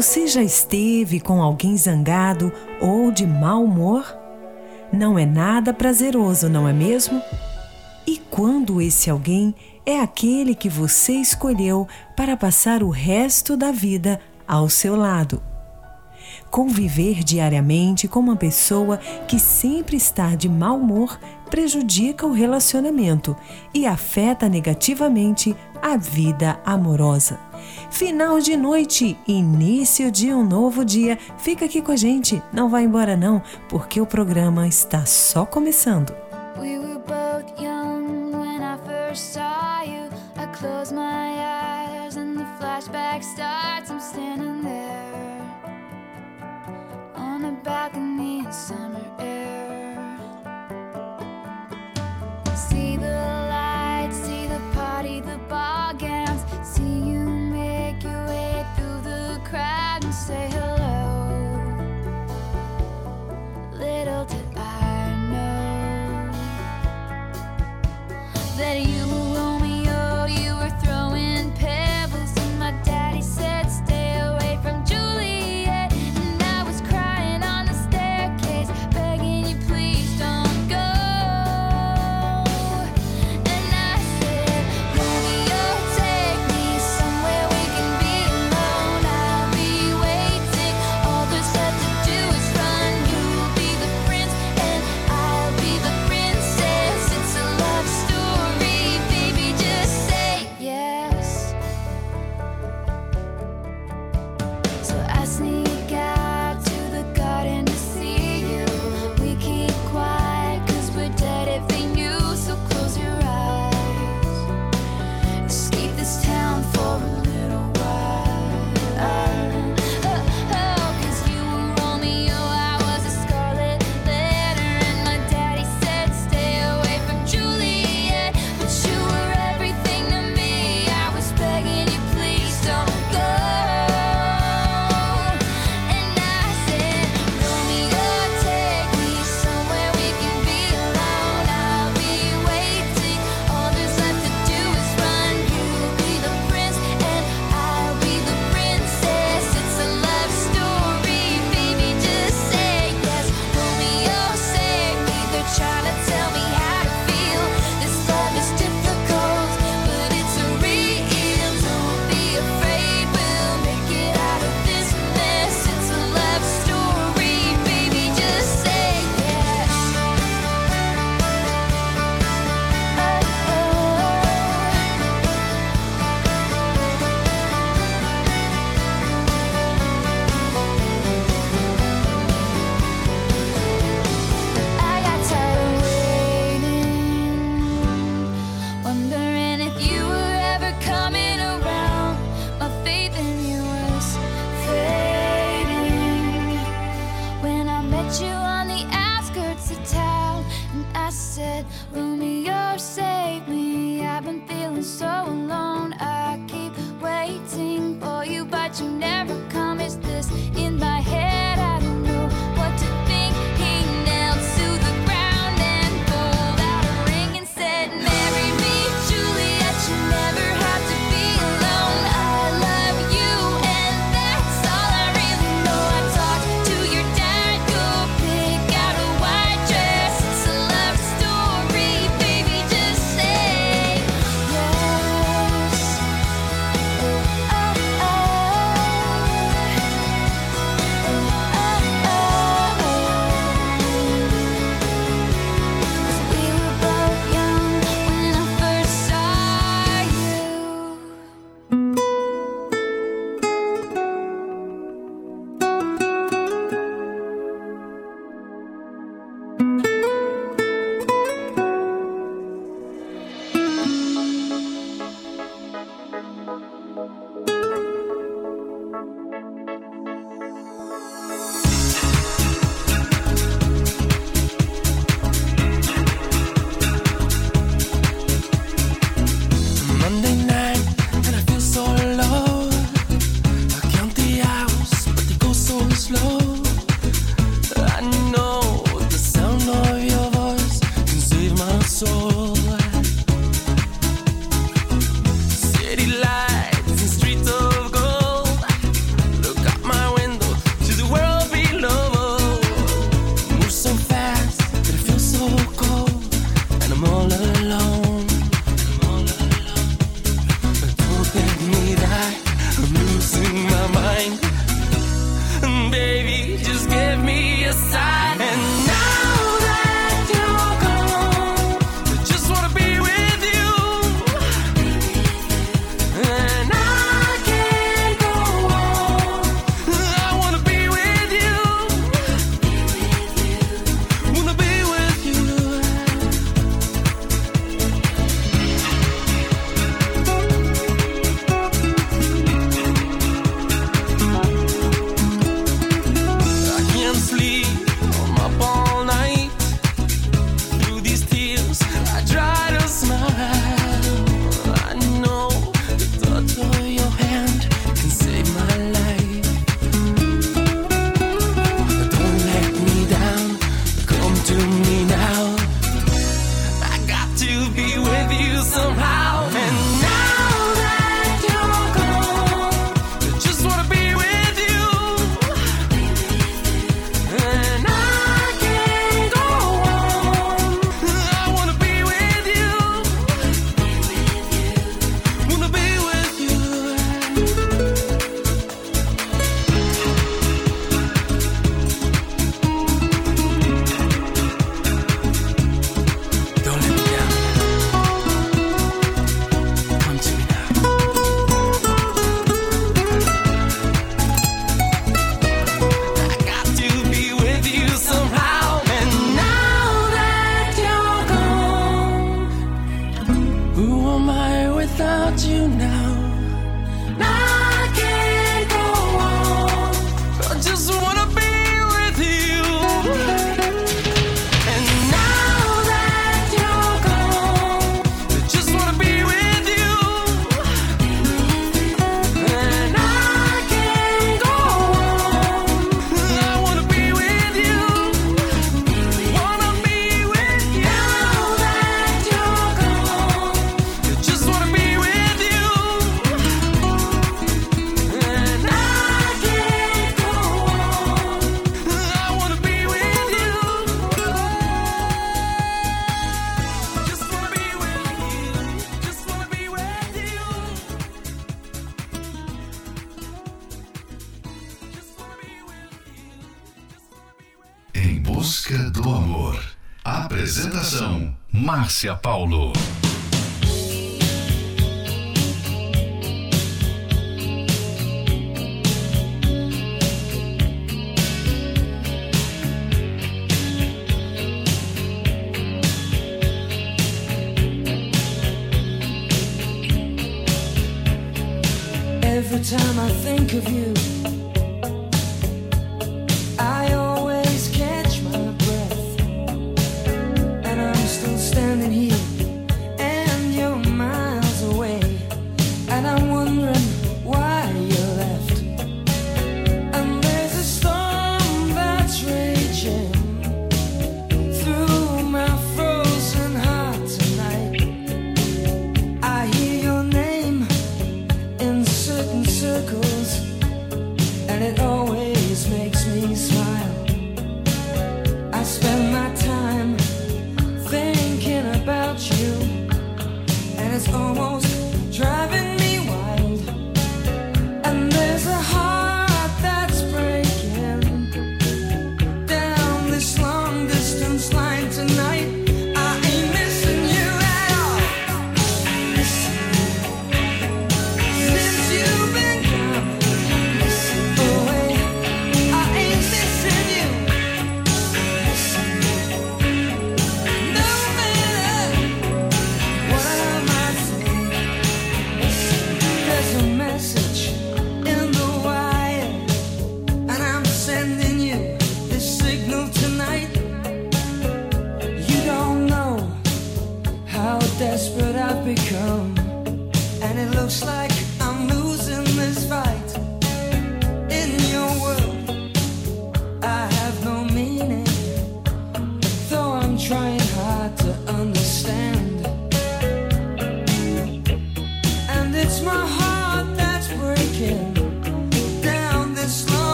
Você já esteve com alguém zangado ou de mau humor? Não é nada prazeroso, não é mesmo? E quando esse alguém é aquele que você escolheu para passar o resto da vida ao seu lado? Conviver diariamente com uma pessoa que sempre está de mau humor prejudica o relacionamento e afeta negativamente a vida amorosa. Final de noite, início de um novo dia. Fica aqui com a gente, não vá embora não, porque o programa está só começando. We were both young when I first saw you. I close my eyes and the flashback starts. I'm standing there on a balcony in summer air. See say hello. Márcia Paulo.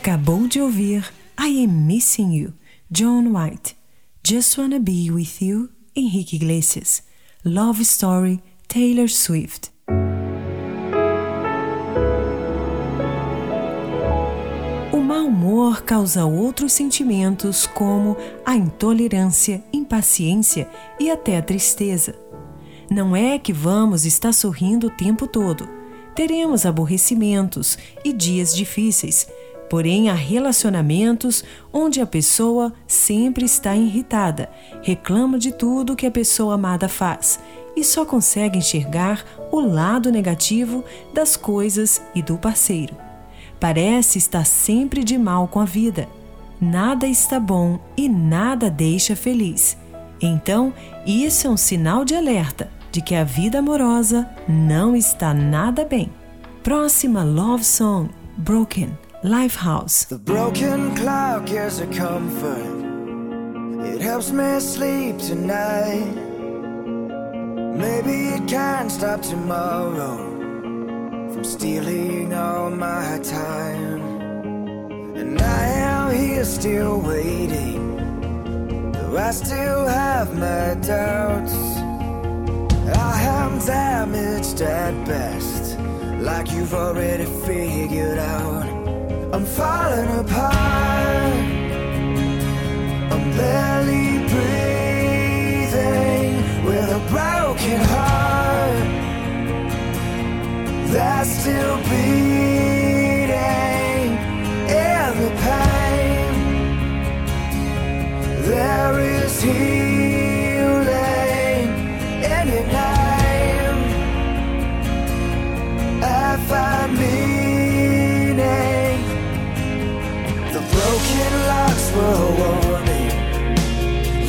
Acabou de ouvir I Am Missing You, John White. Just Wanna Be With You, Henrique Iglesias. Love Story, Taylor Swift. O mau humor causa outros sentimentos como a intolerância, impaciência e até a tristeza. Não é que vamos estar sorrindo o tempo todo. Teremos aborrecimentos e dias difíceis, porém há relacionamentos onde a pessoa sempre está irritada, reclama de tudo que a pessoa amada faz e só consegue enxergar o lado negativo das coisas e do parceiro. Parece estar sempre de mal com a vida. Nada está bom e nada deixa feliz. Então, isso é um sinal de alerta de que a vida amorosa não está nada bem. Próxima Love Song, Broken, Lifehouse. The broken clock is a comfort. It helps me sleep tonight. Maybe it can't stop tomorrow from stealing all my time. And I am here still waiting, though I still have my doubts. I am damaged at best, like you've already figured out. I'm falling apart. I'm barely breathing with a broken heart that's still beating in the pain. There is healing were a warning.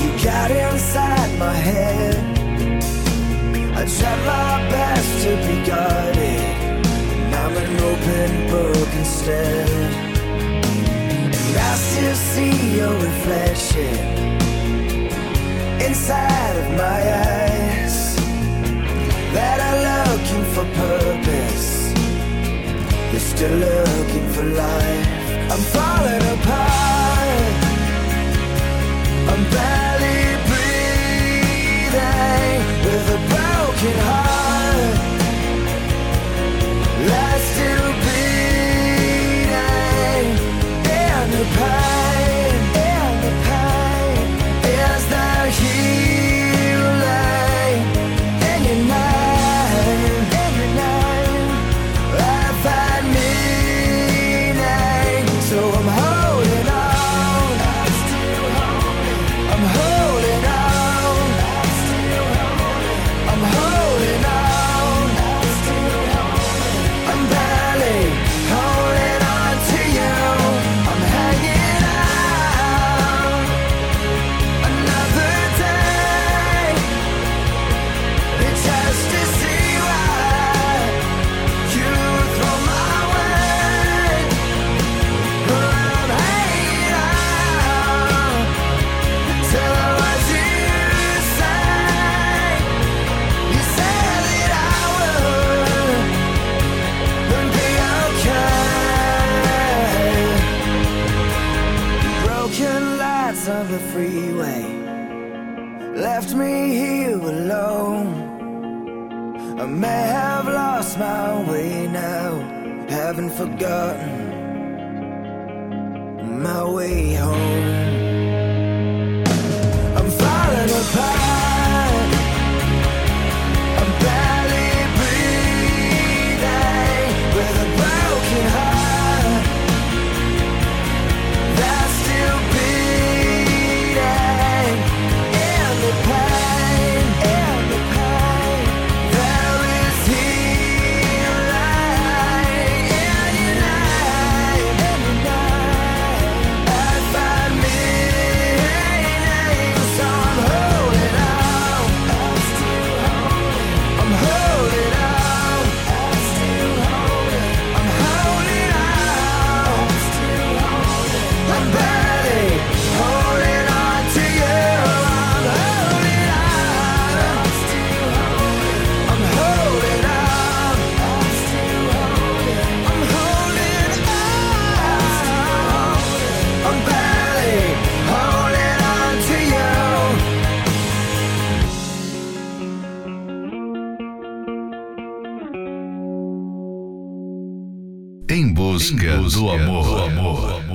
You got inside my head. I tried my best to be guarded. And I'm an open book instead. And I still see your reflection inside of my eyes. That are looking for purpose. You're still looking for life. I'm falling apart. I'm barely breathing with a broken heart. Do amor. Do amor.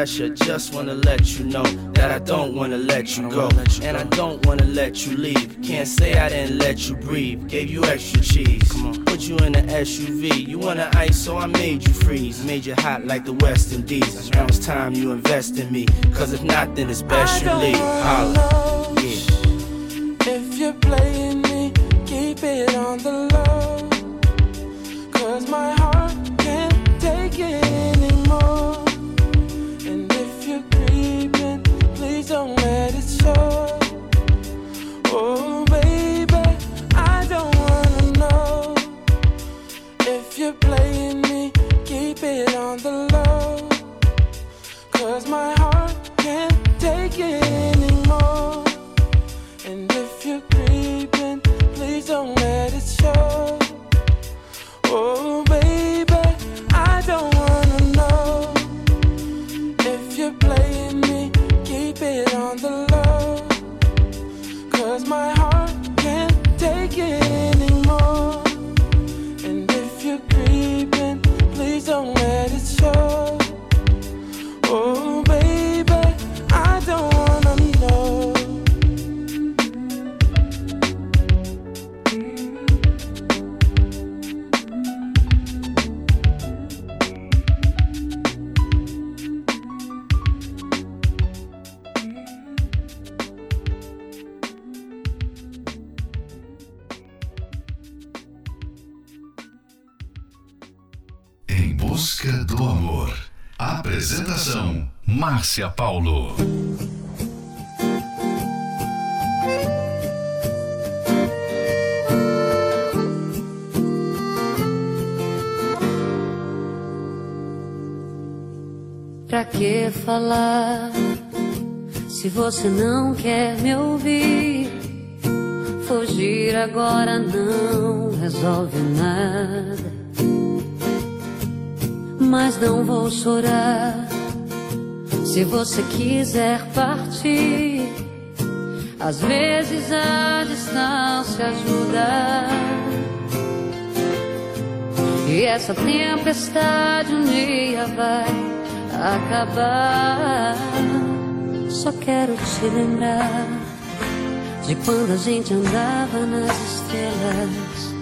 Pressure. Just wanna let you know that I don't wanna let you go. And I don't wanna let you leave. Can't say I didn't let you breathe. Gave you extra cheese. Put you in an SUV. You want to ice, so I made you freeze. Made you hot like the West Indies. Now it's time you invest in me. Cause if not, then it's best you leave. Holla. Yeah. Márcia Paulo. Pra que falar se você não quer me ouvir? Fugir agora não resolve nada mas não vou chorar. Se você quiser partir, às vezes a distância ajuda. E essa tempestade um dia vai acabar. Só quero te lembrar de quando a gente andava nas estrelas,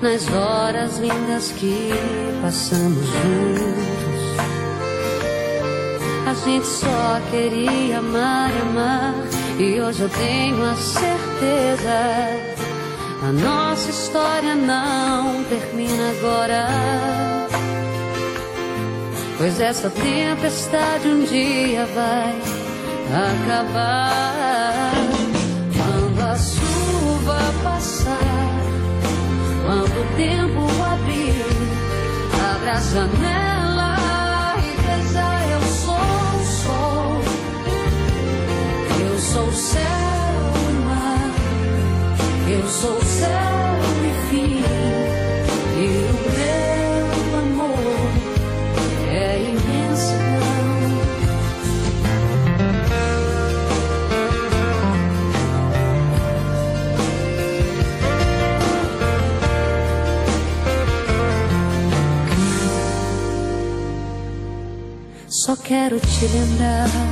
nas horas lindas que passamos juntos. A gente só queria amar e amar, e hoje eu tenho a certeza a nossa história não termina agora. Pois essa tempestade um dia vai acabar. Quando a chuva passar, quando o tempo abrir, abra a janela sou céu. Eu sou céu e fim, e o meu amor é imensidão. Só quero te lembrar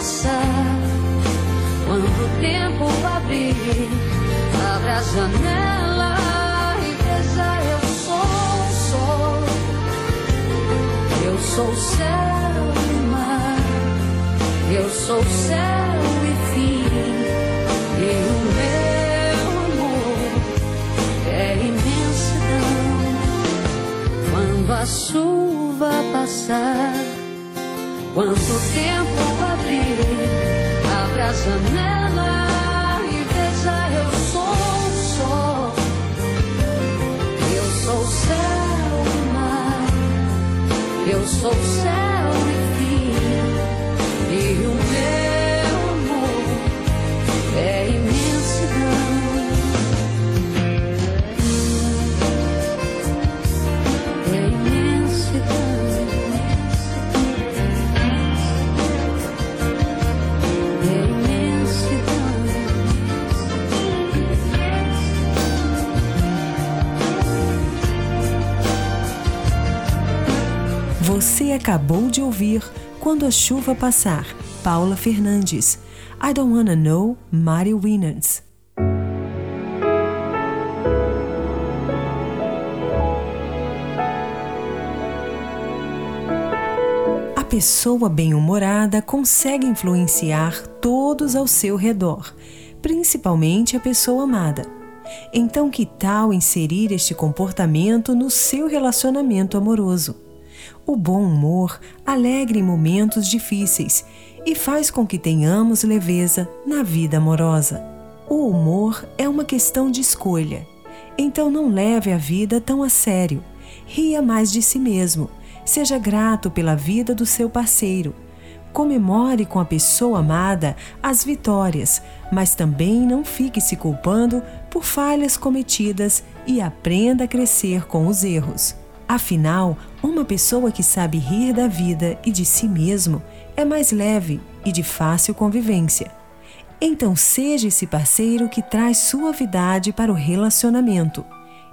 Passar quando o tempo abrir, abra a janela e veja eu sou o sol. Eu sou céu e mar. Eu sou céu e fim. E o meu amor é imensidão. Quando a chuva passar, quando o tempo a janela e veja eu sou o sol. Eu sou o céu e mar. Eu sou o céu Acabou de ouvir Quando a Chuva Passar, Paula Fernandes. I Don't Wanna Know, Mari Winans. A pessoa bem-humorada consegue influenciar todos ao seu redor, principalmente a pessoa amada. Então, que tal inserir este comportamento no seu relacionamento amoroso? O bom humor alegra em momentos difíceis e faz com que tenhamos leveza na vida amorosa. O humor é uma questão de escolha. Então não leve a vida tão a sério. Ria mais de si mesmo. Seja grato pela vida do seu parceiro. Comemore com a pessoa amada as vitórias, mas também não fique se culpando por falhas cometidas e aprenda a crescer com os erros. Afinal, uma pessoa que sabe rir da vida e de si mesmo é mais leve e de fácil convivência. Então, seja esse parceiro que traz suavidade para o relacionamento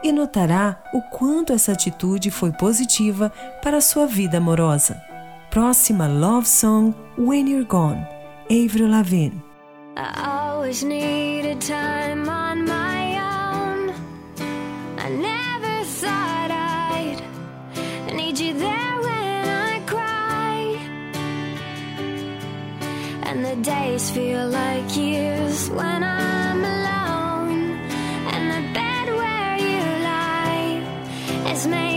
e notará o quanto essa atitude foi positiva para a sua vida amorosa. Próxima Love Song When You're Gone, Avril Lavigne. Need you there when I cry. And the days feel like years when I'm alone. And the bed where you lie is made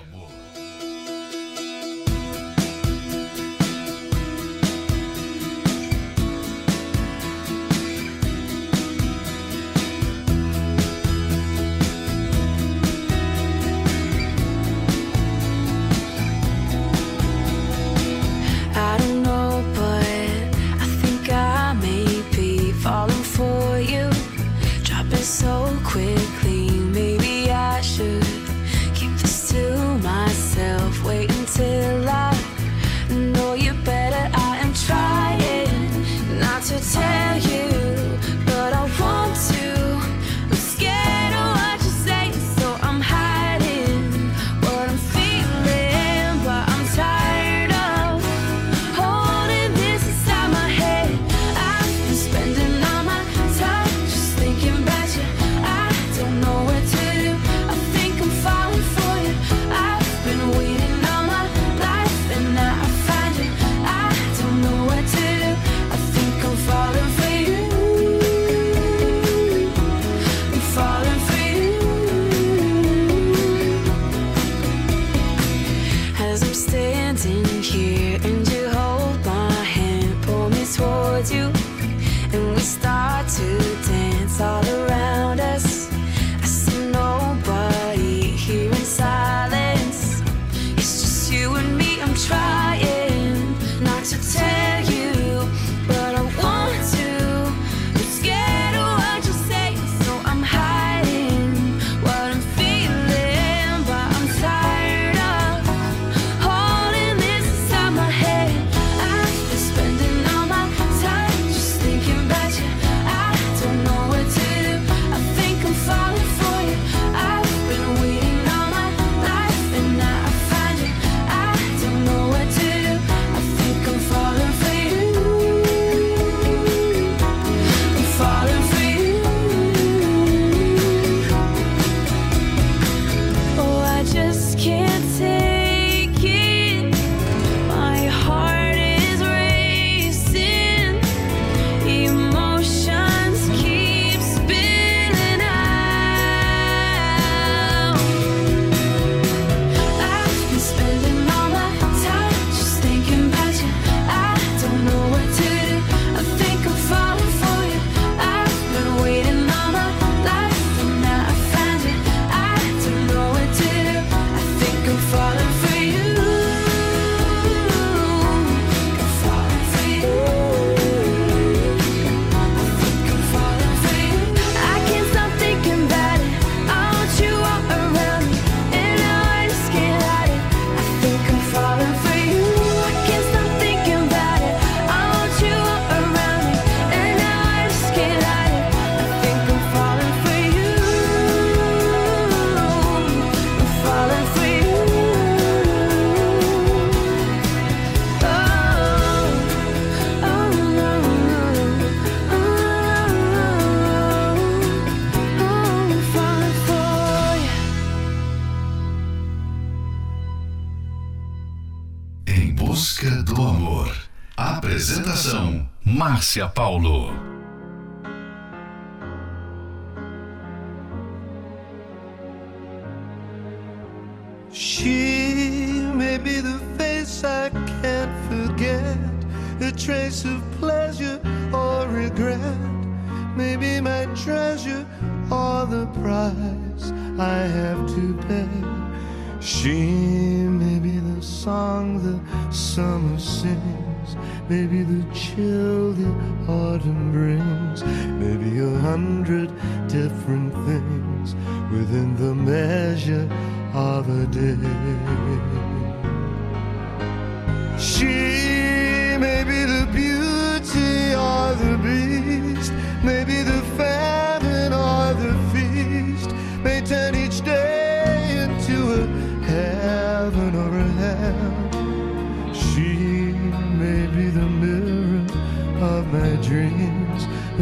Márcia Paulo. She may be the face I can't forget, a trace of pleasure or regret, maybe my treasure or the price I have to pay. She may be the song the summer sings, maybe the chill the autumn brings, maybe a hundred different things within the measure of a day. She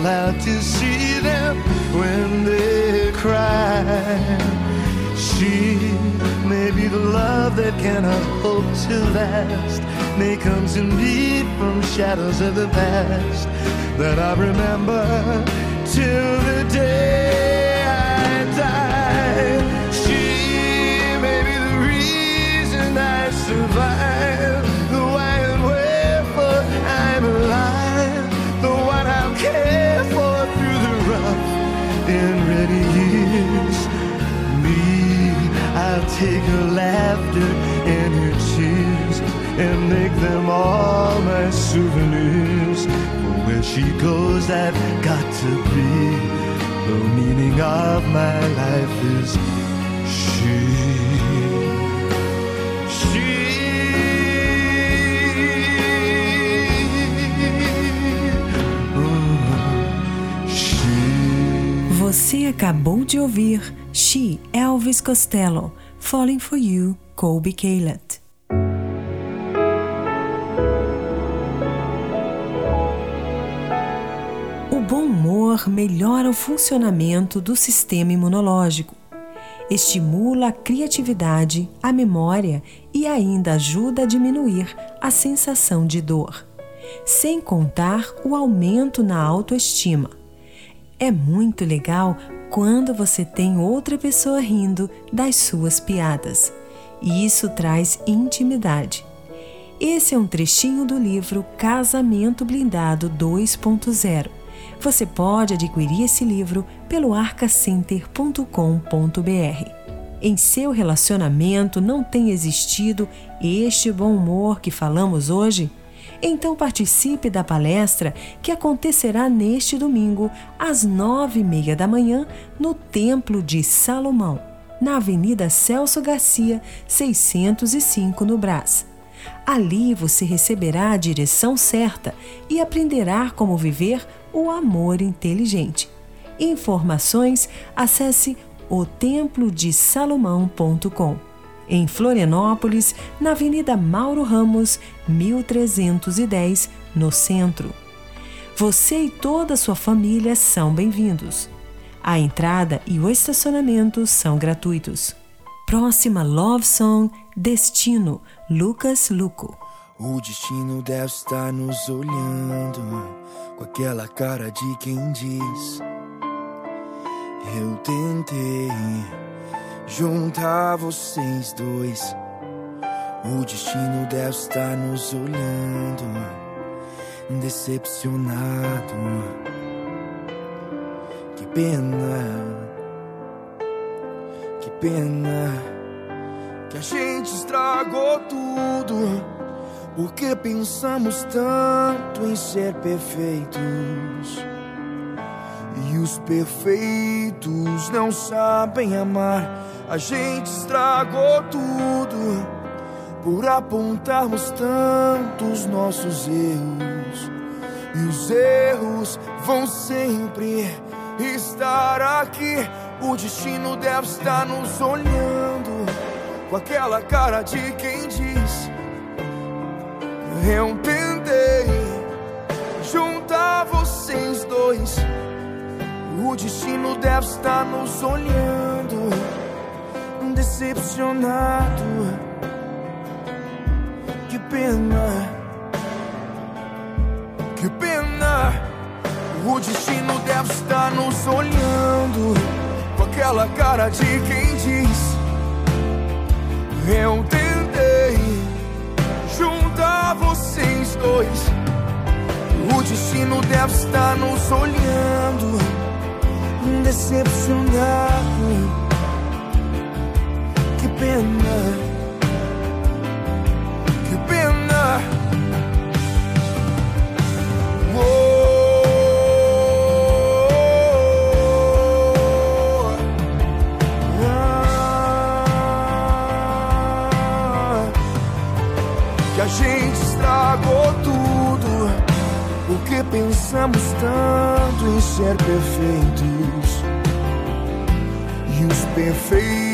Allowed to see them when they cry. She may be the love that cannot hope to last, may come to me from shadows of the past that I remember till the day I die. Take her laughter and her tears and make them all my souvenirs. Where she goes, I've got to be. The meaning of my life is she. She. She. Você acabou de ouvir She Elvis Costello, Falling for You, Colby Caleb. O bom humor melhora o funcionamento do sistema imunológico, estimula a criatividade, a memória e ainda ajuda a diminuir a sensação de dor, sem contar o aumento na autoestima. É muito legal quando você tem outra pessoa rindo das suas piadas. E isso traz intimidade. Esse é um trechinho do livro Casamento Blindado 2.0. Você pode adquirir esse livro pelo arcacenter.com.br. Em seu relacionamento não tem existido este bom humor que falamos hoje? Então participe da palestra que acontecerá neste domingo, às nove e meia da manhã, no Templo de Salomão, na Avenida Celso Garcia, 605, no Brás. Ali você receberá a direção certa e aprenderá como viver o amor inteligente. Informações, acesse otemplodesalomão.com em Florianópolis, na Avenida Mauro Ramos, 1310, no centro. Você e toda a sua família são bem-vindos. A entrada e o estacionamento são gratuitos. Próxima Love Song Destino, Lucas Luco. O destino deve estar nos olhando com aquela cara de quem diz: Eu tentei juntar vocês dois. O destino deve estar nos olhando, decepcionado. Que pena, que pena que a gente estragou tudo. Porque pensamos tanto em ser perfeitos. E os perfeitos não sabem amar. A gente estragou tudo por apontarmos tantos nossos erros. E os erros vão sempre estar aqui. O destino deve estar nos olhando com aquela cara de quem diz: Eu tentei juntar vocês dois. O destino deve estar nos olhando, decepcionado. Que pena, que pena. O destino deve estar nos olhando com aquela cara de quem diz: Eu tentei juntar vocês dois. O destino deve estar nos olhando, decepcionado. Pensamos tanto em ser perfeitos. E os perfeitos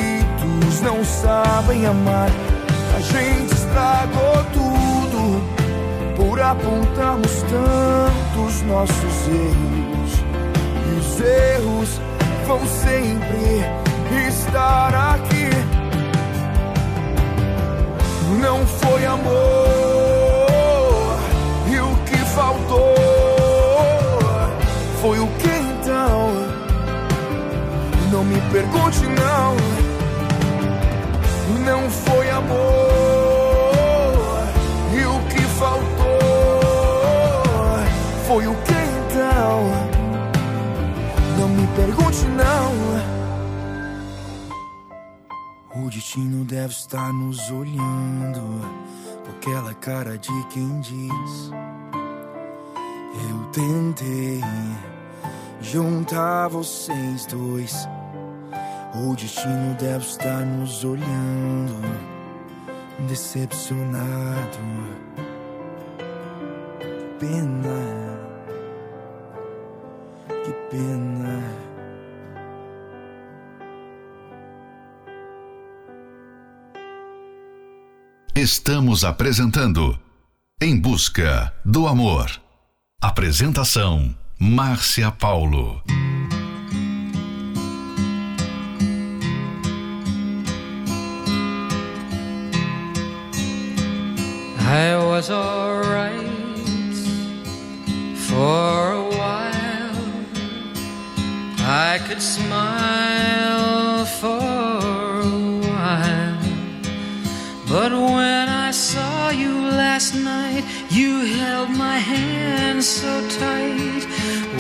não sabem amar. A gente estragou tudo por apontarmos tantos nossos erros. E os erros vão sempre estar aqui. Não foi amor, e o que faltou foi o que então? Não me pergunte, não. Não foi amor, e o que faltou foi o que então? Não me pergunte, não. O destino deve estar nos olhando com aquela cara de quem diz: Eu tentei juntar vocês dois. O destino deve estar nos olhando, decepcionado. Pena, que pena. Estamos apresentando Em Busca do Amor. Apresentação: Márcia Paulo. I was alright for a while. I could smile for a while. But when I saw you last night, you held my hand so tight.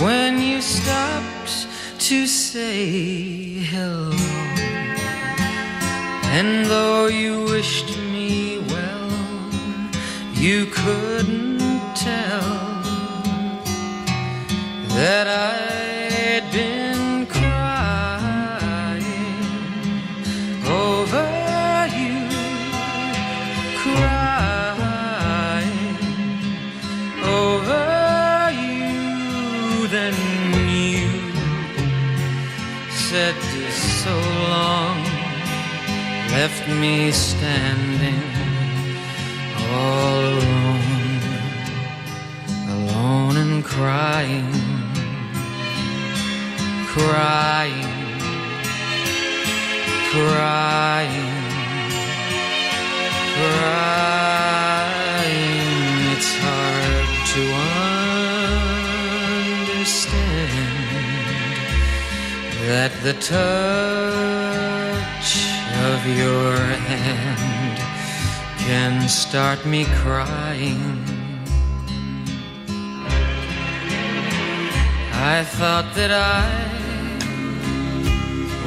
When you stopped to say hello. And though you wished you couldn't tell that I'd been crying over you, crying over you. Then you said so long, left me standing crying, crying, crying, crying. It's hard to understand that the touch of your hand can start me crying. I thought that I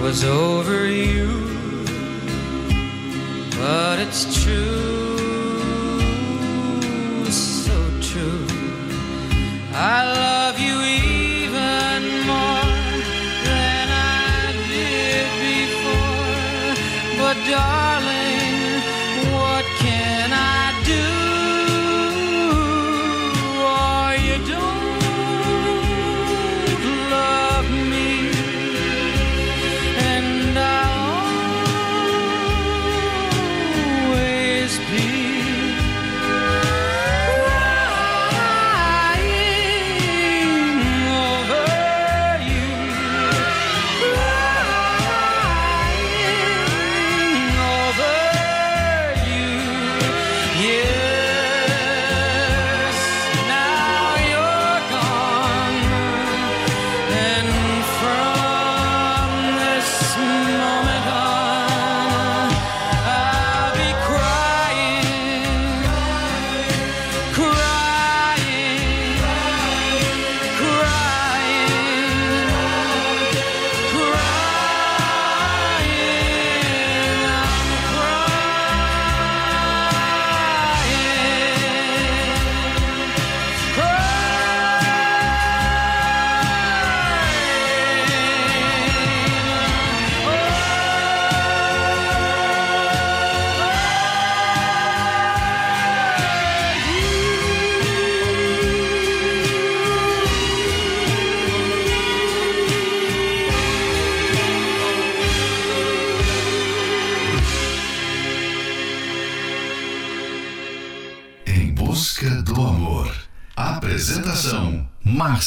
was over you, but it's true, so true. I love you even more than I did before, but darling.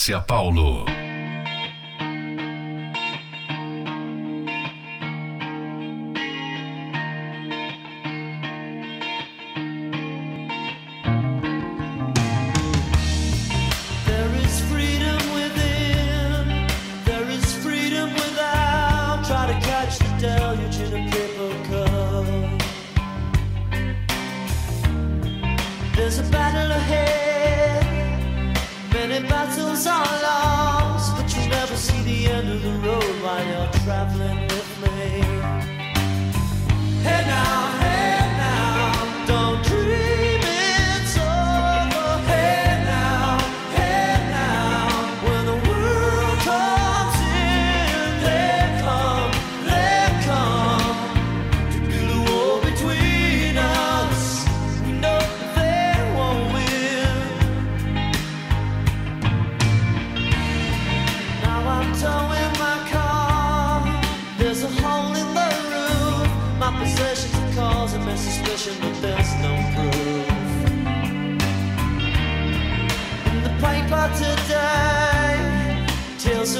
Márcia Paulo.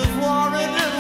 of war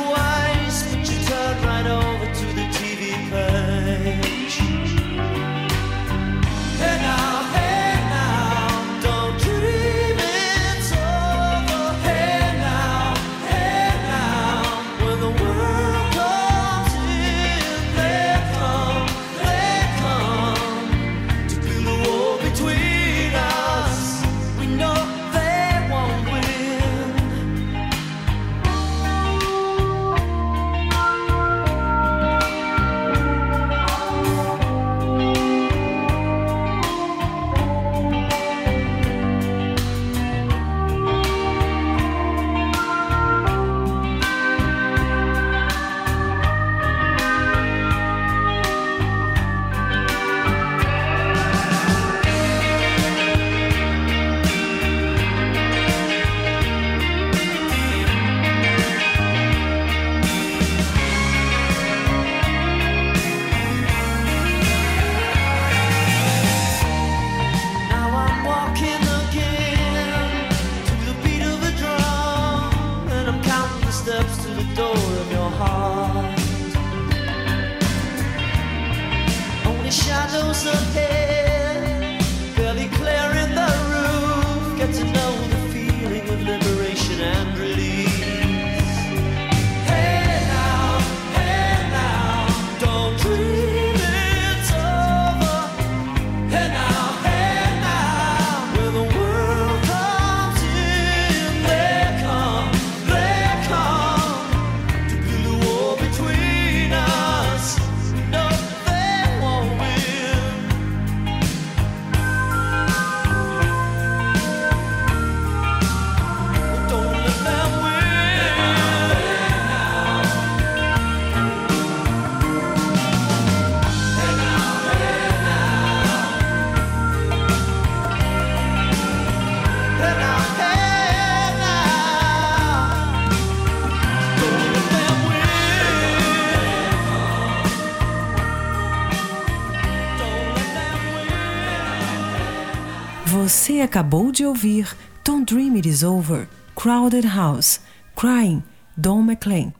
acabou de ouvir Don't Dream It Is Over, Crowded House, Crying, Don McLean.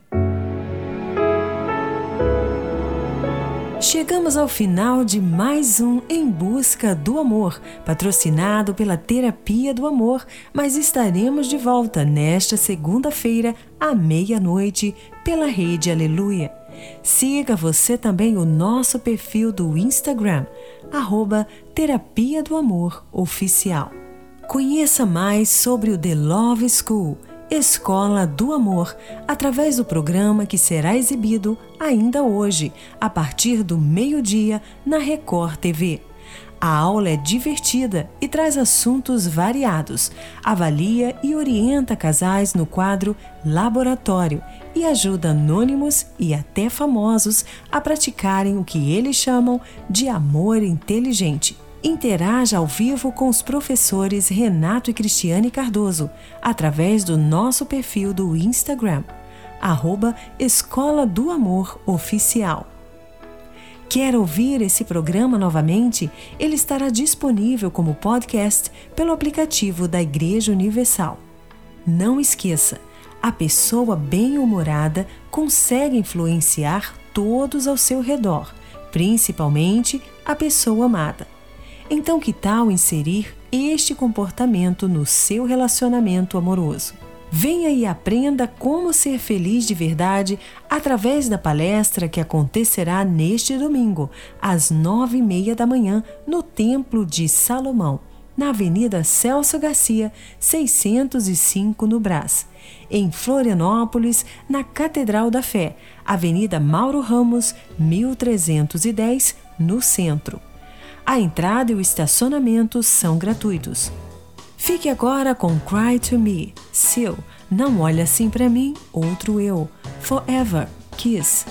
Chegamos ao final de mais um Em Busca do Amor, patrocinado pela Terapia do Amor, mas estaremos de volta nesta segunda-feira, à meia-noite, pela Rede Aleluia. Siga você também o nosso perfil do Instagram, arroba Terapia do Amor Oficial. Conheça mais sobre o The Love School, Escola do Amor, através do programa que será exibido ainda hoje, a partir do meio-dia, na Record TV. A aula é divertida e traz assuntos variados. Avalia e orienta casais no quadro Laboratório e ajuda anônimos e até famosos a praticarem o que eles chamam de amor inteligente. Interaja ao vivo com os professores Renato e Cristiane Cardoso através do nosso perfil do Instagram, arroba Escola do Amor Oficial. Quer ouvir esse programa novamente? Ele estará disponível como podcast pelo aplicativo da Igreja Universal. Não esqueça, a pessoa bem-humorada consegue influenciar todos ao seu redor, principalmente a pessoa amada. Então, que tal inserir este comportamento no seu relacionamento amoroso? Venha e aprenda como ser feliz de verdade através da palestra que acontecerá neste domingo, às nove e meia da manhã, no Templo de Salomão, na Avenida Celso Garcia, 605, no Brás. Em Florianópolis, na Catedral da Fé, Avenida Mauro Ramos, 1310, no centro. A entrada e o estacionamento são gratuitos. Fique agora com Cry to Me, Seu, Não Olha Assim Pra Mim, Outro Eu, Forever, Kiss.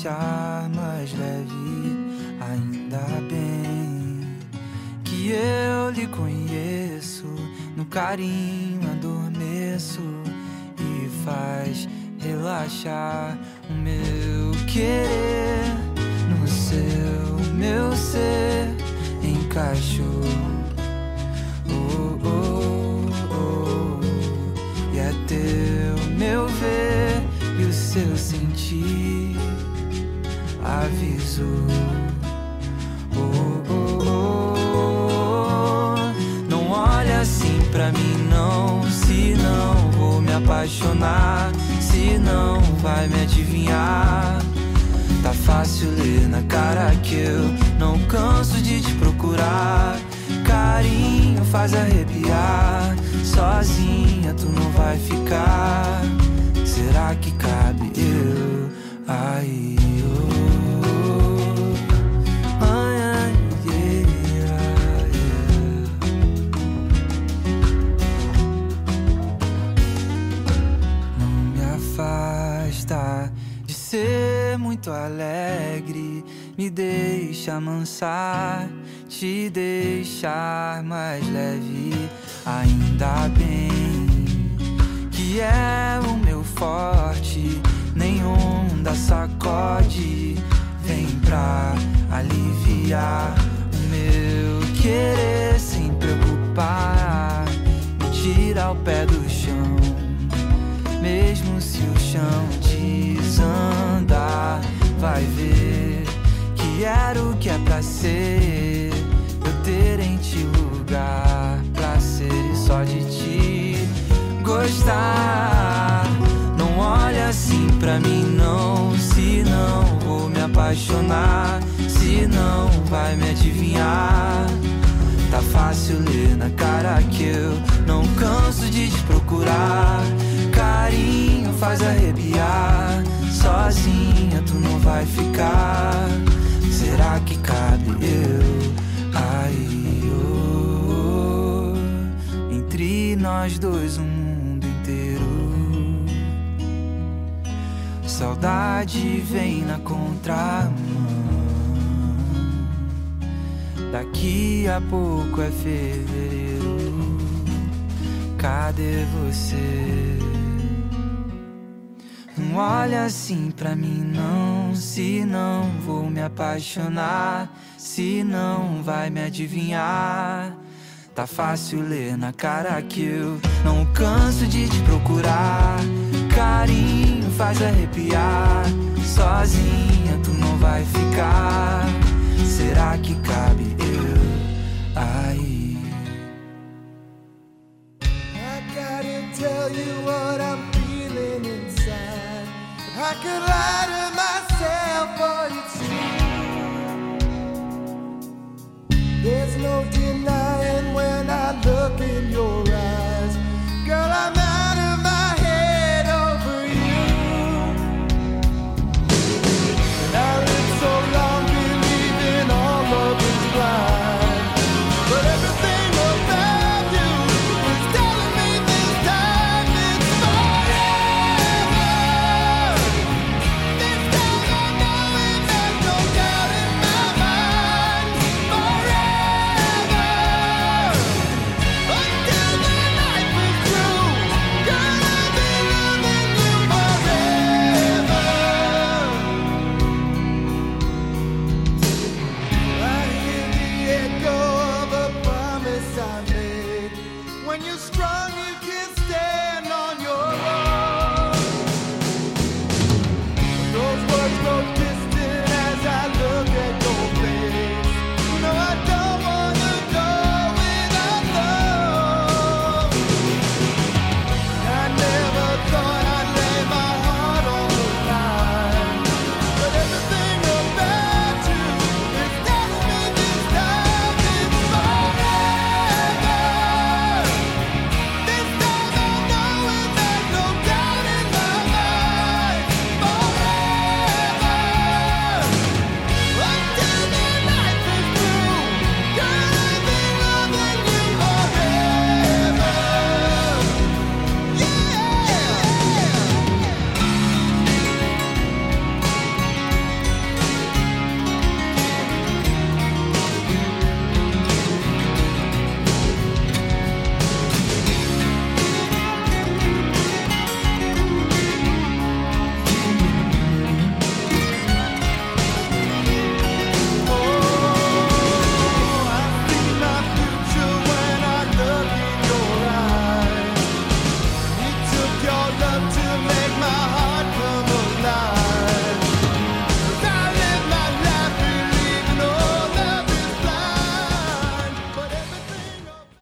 Deixar mais leve. Ainda bem que eu lhe conheço, no carinho adormeço e faz relaxar o meu querer no seu, meu ser encaixou. Oh, oh, oh, e é teu meu ver e o seu sentir avisou. Oh, oh, oh, não olha assim pra mim não, se não vou me apaixonar, se não vai me adivinhar. Tá fácil ler na cara que eu não canso de te procurar. Carinho faz arrepiar. Sozinha tu não vai ficar. Será que cabe eu aí? oh? Afasta de ser muito alegre. Me deixa amansar, te deixar mais leve. Ainda bem que é o meu forte. Nenhum da sacode vem pra aliviar o meu querer sem preocupar. Me tira o pé do chão, mesmo se o chão desandar. Vai ver que era o que é pra ser. Eu ter em ti lugar pra ser e só de ti gostar. Não olha assim pra mim, não. Se não vou me apaixonar, se não vai me adivinhar. Tá fácil ler na cara que eu não canso de te procurar. Carinho faz arrepiar. Sozinha tu não vai ficar. Será que cabe eu aí? oh? Entre nós dois, um mundo inteiro. Saudade vem na contramão. Daqui a pouco é fevereiro. Cadê você? Não olha assim pra mim, não. Se não vou me apaixonar, se não vai me adivinhar. Tá fácil ler na cara que eu não canso de te procurar. Carinho faz arrepiar. Sozinha tu não vai ficar. Será que cabe eu aí? I gotta tell you what inside. I could lie to myself for you.